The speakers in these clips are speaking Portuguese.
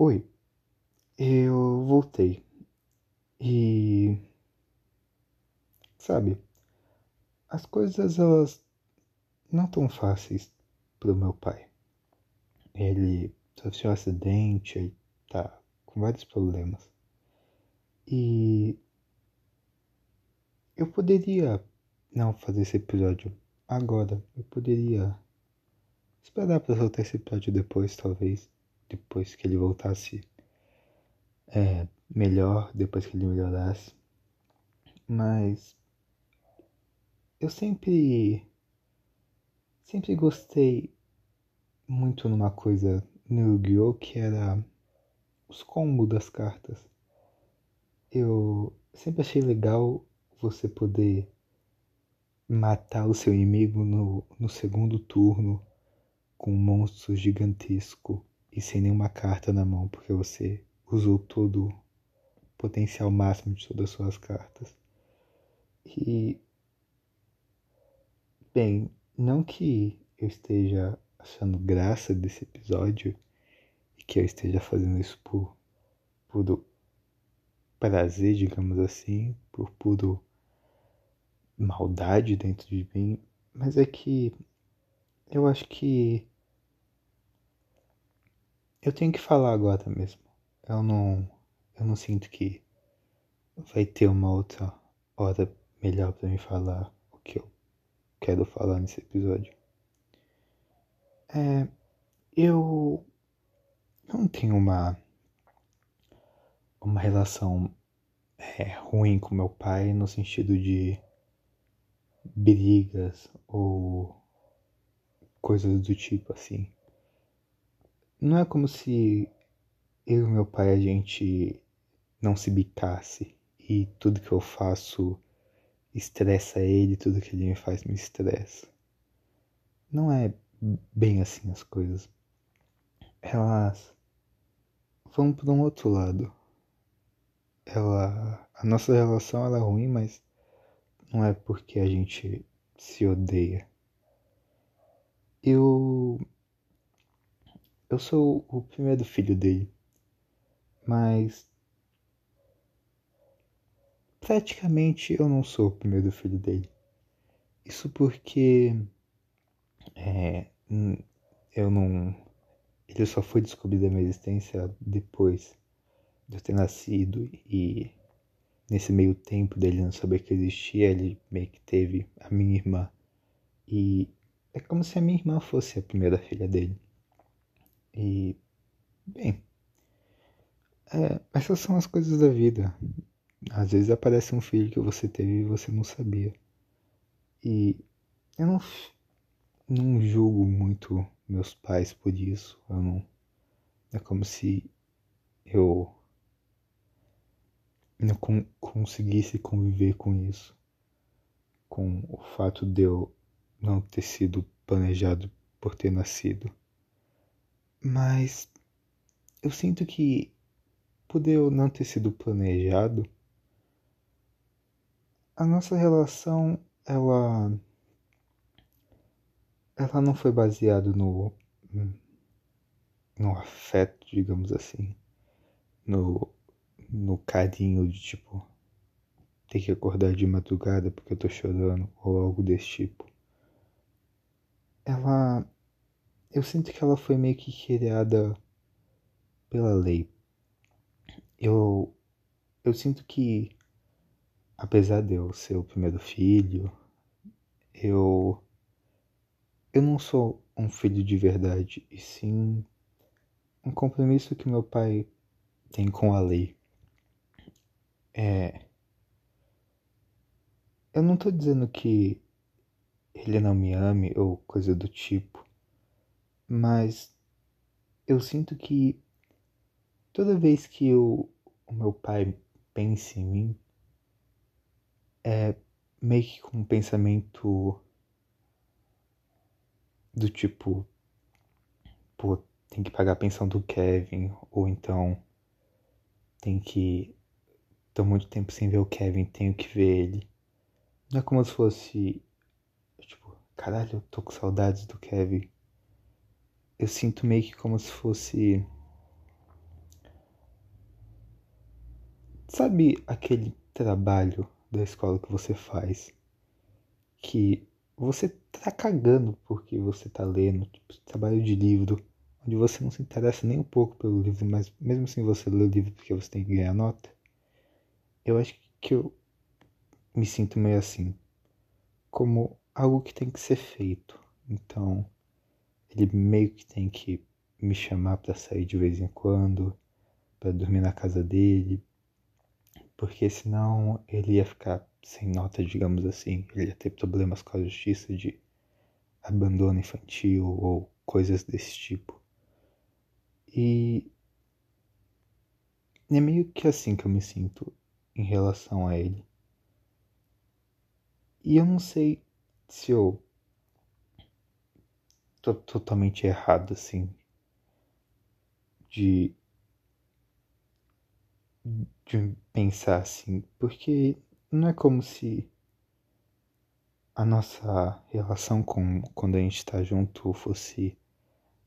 Oi, eu voltei. E. Sabe, as coisas elas não tão fáceis pro meu pai. Ele sofreu um acidente, ele tá com vários problemas. E. Eu poderia não fazer esse episódio agora. Eu poderia esperar pra soltar esse episódio depois, talvez depois que ele voltasse é, melhor, depois que ele melhorasse. Mas eu sempre sempre gostei muito numa coisa no Yu-Gi-Oh! que era os combos das cartas. Eu sempre achei legal você poder matar o seu inimigo no, no segundo turno com um monstro gigantesco e sem nenhuma carta na mão, porque você usou todo o potencial máximo de todas as suas cartas. E. Bem, não que eu esteja achando graça desse episódio e que eu esteja fazendo isso por puro prazer, digamos assim, por puro maldade dentro de mim, mas é que eu acho que eu tenho que falar agora mesmo. Eu não. Eu não sinto que vai ter uma outra hora melhor para me falar o que eu quero falar nesse episódio. É. Eu. Não tenho uma. Uma relação é, ruim com meu pai no sentido de brigas ou coisas do tipo assim não é como se eu e meu pai a gente não se bicasse e tudo que eu faço estressa ele, tudo que ele me faz me estressa. Não é bem assim as coisas. Elas vão para um outro lado. Ela, a nossa relação ela é ruim, mas não é porque a gente se odeia. Eu eu sou o primeiro filho dele, mas praticamente eu não sou o primeiro filho dele. Isso porque é, eu não. Ele só foi descobrir a minha existência depois de eu ter nascido e nesse meio tempo dele não saber que eu existia, ele meio que teve a minha irmã. E é como se a minha irmã fosse a primeira filha dele. E, bem, é, essas são as coisas da vida. Às vezes aparece um filho que você teve e você não sabia. E eu não, não julgo muito meus pais por isso. Eu não. É como se eu não conseguisse conviver com isso. Com o fato de eu não ter sido planejado por ter nascido. Mas eu sinto que por eu não ter sido planejado, a nossa relação ela ela não foi baseada no no afeto, digamos assim, no no carinho de tipo ter que acordar de madrugada porque eu tô chorando ou algo desse tipo. Ela eu sinto que ela foi meio que criada pela lei. Eu, eu sinto que, apesar de eu ser o primeiro filho, eu, eu não sou um filho de verdade, e sim um compromisso que meu pai tem com a lei. É. Eu não tô dizendo que ele não me ame ou coisa do tipo. Mas eu sinto que toda vez que eu, o meu pai pensa em mim, é meio que com um pensamento do tipo, pô, tem que pagar a pensão do Kevin, ou então tem que. tô muito tempo sem ver o Kevin, tenho que ver ele. Não é como se fosse. Tipo, caralho, eu tô com saudades do Kevin eu sinto meio que como se fosse sabe aquele trabalho da escola que você faz que você tá cagando porque você tá lendo, tipo, trabalho de livro, onde você não se interessa nem um pouco pelo livro, mas mesmo assim você lê o livro porque você tem que ganhar nota. Eu acho que eu me sinto meio assim, como algo que tem que ser feito. Então, ele meio que tem que me chamar para sair de vez em quando, para dormir na casa dele, porque senão ele ia ficar sem nota, digamos assim, ele ia ter problemas com a justiça de abandono infantil ou coisas desse tipo. E é meio que assim que eu me sinto em relação a ele. E eu não sei se eu tô totalmente errado assim de de pensar assim, porque não é como se a nossa relação com quando a gente tá junto fosse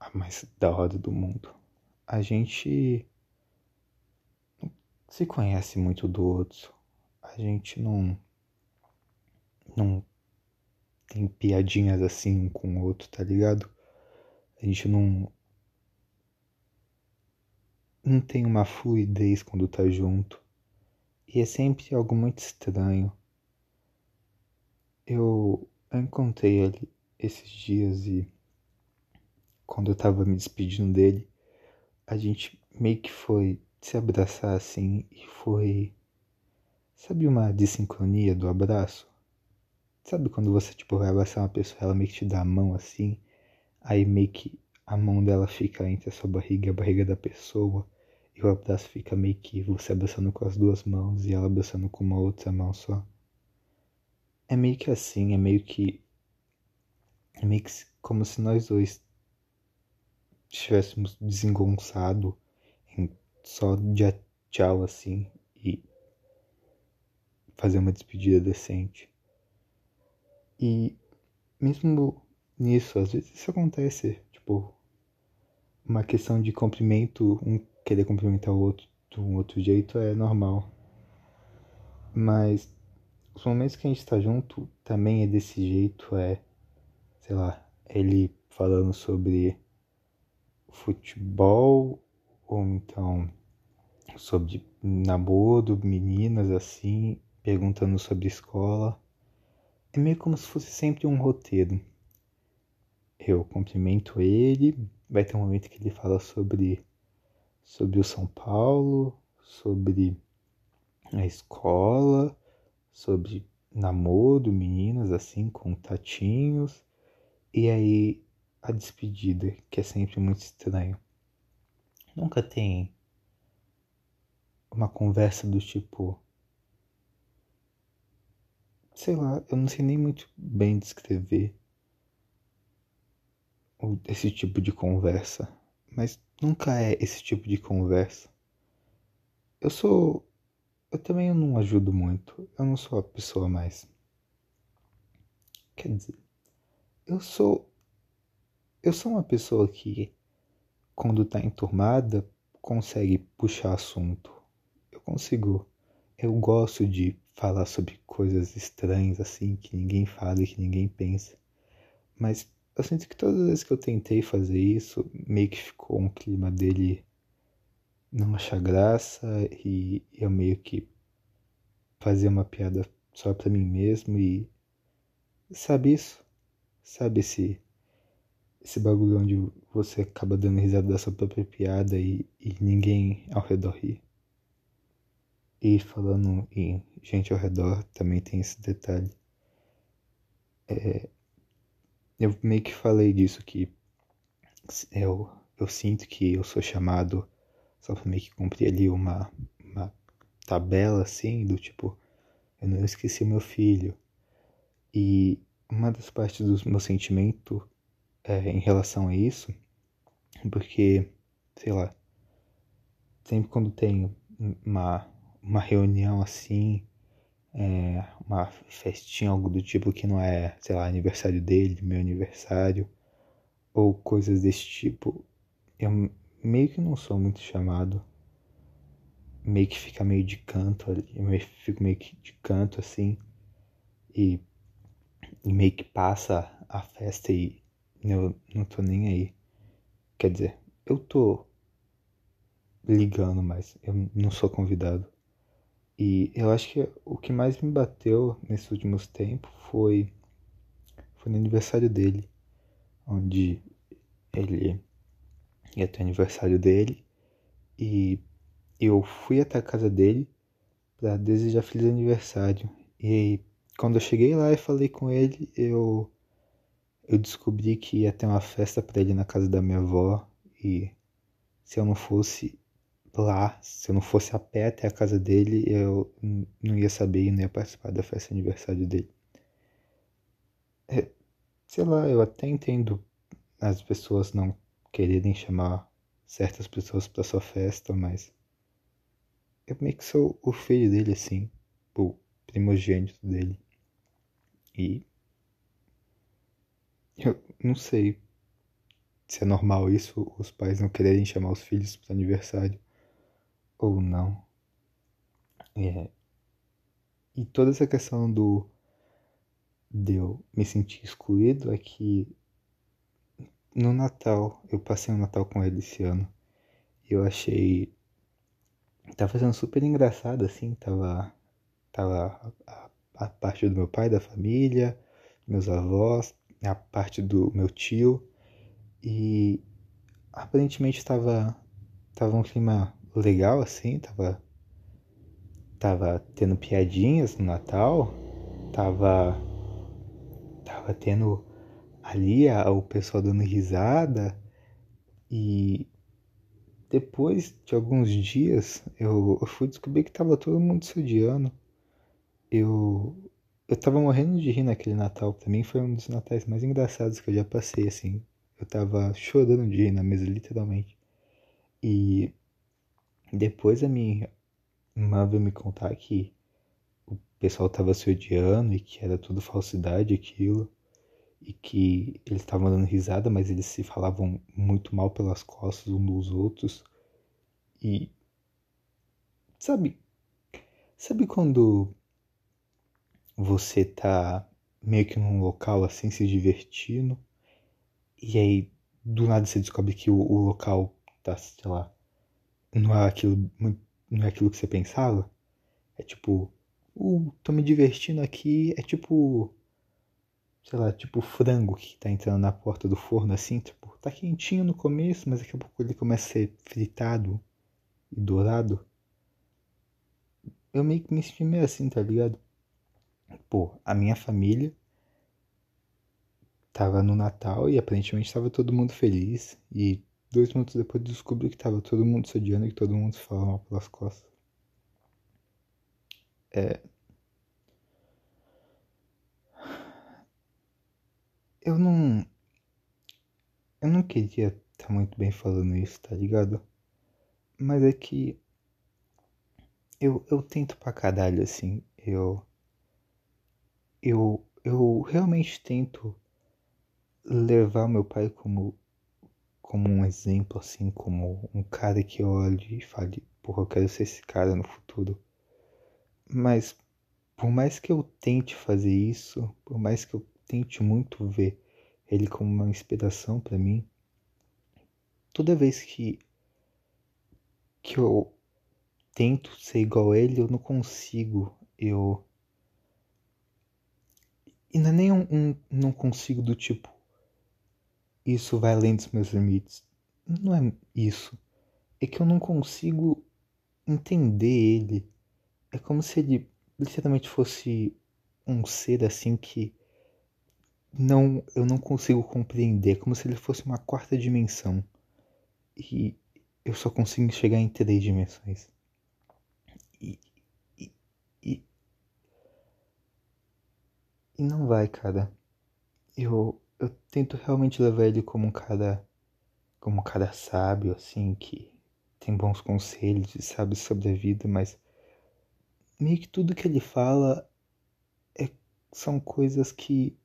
a mais da hora do mundo. A gente se conhece muito do outro. A gente não não tem piadinhas assim um com o outro, tá ligado? A gente não não tem uma fluidez quando tá junto. E é sempre algo muito estranho. Eu encontrei ele esses dias e quando eu tava me despedindo dele, a gente meio que foi se abraçar assim e foi. Sabe uma desincronia do abraço? Sabe quando você tipo vai abraçar uma pessoa, ela meio que te dá a mão assim, aí meio que a mão dela fica entre a sua barriga e a barriga da pessoa, e o abraço fica meio que você abraçando com as duas mãos e ela abraçando com uma outra mão só. É meio que assim, é meio que. É meio que como se nós dois estivéssemos desengonçado em só de tchau assim e fazer uma despedida decente. E mesmo nisso, às vezes isso acontece, tipo, uma questão de cumprimento, um querer cumprimentar o outro de um outro jeito é normal. Mas os momentos que a gente tá junto também é desse jeito, é, sei lá, ele falando sobre futebol ou então sobre namoro, meninas assim, perguntando sobre escola. É meio como se fosse sempre um roteiro. Eu cumprimento ele, vai ter um momento que ele fala sobre sobre o São Paulo, sobre a escola, sobre namoro, meninas assim, contatinhos, e aí a despedida, que é sempre muito estranho. Nunca tem uma conversa do tipo. Sei lá, eu não sei nem muito bem descrever esse tipo de conversa, mas nunca é esse tipo de conversa. Eu sou. Eu também não ajudo muito. Eu não sou a pessoa mais. Quer dizer, eu sou. Eu sou uma pessoa que, quando tá enturmada, consegue puxar assunto. Eu consigo. Eu gosto de falar sobre coisas estranhas assim, que ninguém fala e que ninguém pensa. Mas eu sinto que todas as vezes que eu tentei fazer isso, meio que ficou um clima dele não achar graça e eu meio que fazia uma piada só pra mim mesmo e sabe isso? Sabe esse esse bagulho onde você acaba dando risada da sua própria piada e, e ninguém ao redor ri. E falando em gente ao redor, também tem esse detalhe. É, eu meio que falei disso, que eu, eu sinto que eu sou chamado só pra meio que cumprir ali uma, uma tabela assim, do tipo, eu não esqueci meu filho. E uma das partes do meu sentimento é, em relação a isso, porque, sei lá, sempre quando tem uma, uma reunião assim, é, uma festinha, algo do tipo que não é, sei lá, aniversário dele, meu aniversário, ou coisas desse tipo, eu meio que não sou muito chamado. meio que fica meio de canto ali, eu fico meio que de canto assim e, e meio que passa a festa e eu não tô nem aí. Quer dizer, eu tô ligando, mas eu não sou convidado. E eu acho que o que mais me bateu nesses últimos tempos foi foi no aniversário dele, onde ele ia ter o aniversário dele e eu fui até a casa dele para desejar feliz aniversário. E quando eu cheguei lá e falei com ele, eu eu descobri que ia ter uma festa para ele na casa da minha avó e se eu não fosse lá, se eu não fosse a pé até a casa dele, eu não ia saber e não ia participar da festa de aniversário dele. É, sei lá, eu até entendo as pessoas não quererem chamar certas pessoas para sua festa, mas eu meio que sou o filho dele assim, o primogênito dele. E eu não sei se é normal isso, os pais não quererem chamar os filhos para aniversário ou não. É. E toda essa questão do de eu me sentir excluído é que no Natal, eu passei o Natal com ele esse ano. E eu achei. Tava sendo super engraçado, assim. Tava. Tava a, a parte do meu pai, da família, meus avós, a parte do meu tio. E aparentemente tava. Tava um clima legal, assim. Tava. Tava tendo piadinhas no Natal. Tava. Tava tendo ali o pessoal dando risada e depois de alguns dias eu, eu fui descobrir que tava todo mundo se odiando. Eu eu tava morrendo de rir naquele Natal. Pra mim foi um dos natais mais engraçados que eu já passei, assim. Eu tava chorando de rir na mesa, literalmente. E depois a minha irmã veio me contar que o pessoal tava se odiando e que era tudo falsidade aquilo e que eles estavam dando risada, mas eles se falavam muito mal pelas costas um dos outros. E sabe, sabe quando você tá meio que num local assim se divertindo e aí do nada você descobre que o, o local tá, sei lá, não é aquilo, não é aquilo que você pensava? É tipo, uh, tô me divertindo aqui, é tipo sei lá, tipo frango que tá entrando na porta do forno assim, tipo, tá quentinho no começo, mas daqui a pouco ele começa a ser fritado e dourado. Eu meio que me senti meio assim, tá ligado? Pô, a minha família tava no Natal e aparentemente tava todo mundo feliz. E dois minutos depois descobri que tava todo mundo se odiando e que todo mundo se falava pelas costas. É, eu não. Eu não queria estar tá muito bem falando isso, tá ligado? Mas é que. Eu, eu tento pra caralho, assim. Eu. Eu. Eu realmente tento levar meu pai como. Como um exemplo, assim. Como um cara que olhe e fale, porra, eu quero ser esse cara no futuro. Mas. Por mais que eu tente fazer isso, por mais que eu tente muito ver ele como uma inspiração para mim. Toda vez que que eu tento ser igual a ele, eu não consigo. Eu e não é nem um, um não consigo do tipo isso vai além dos meus limites. Não é isso. É que eu não consigo entender ele. É como se ele literalmente fosse um ser assim que não eu não consigo compreender, como se ele fosse uma quarta dimensão. E eu só consigo chegar em três dimensões. E, e, e, e não vai, cara. Eu, eu tento realmente levar ele como um cara como um cara sábio, assim, que tem bons conselhos e sabe sobre a vida, mas meio que tudo que ele fala é, são coisas que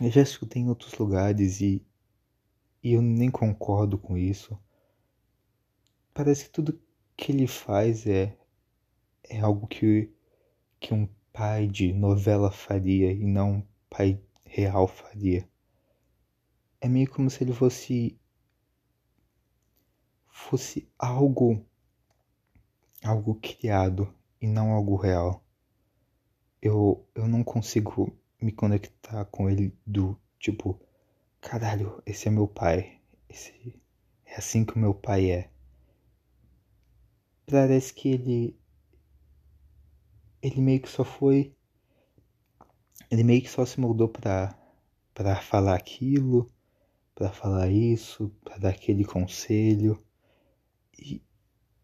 eu já escutei em outros lugares e, e eu nem concordo com isso. Parece que tudo que ele faz é, é algo que, que um pai de novela faria e não um pai real faria. É meio como se ele fosse fosse algo algo criado e não algo real. Eu eu não consigo me conectar com ele do tipo, caralho, esse é meu pai. Esse é assim que o meu pai é. Parece que ele ele meio que só foi ele meio que só se moldou para para falar aquilo, para falar isso, para dar aquele conselho e,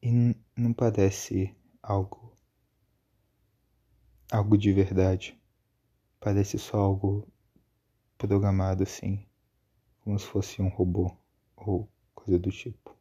e não parece algo algo de verdade. Parece só algo programado assim, como se fosse um robô ou coisa do tipo.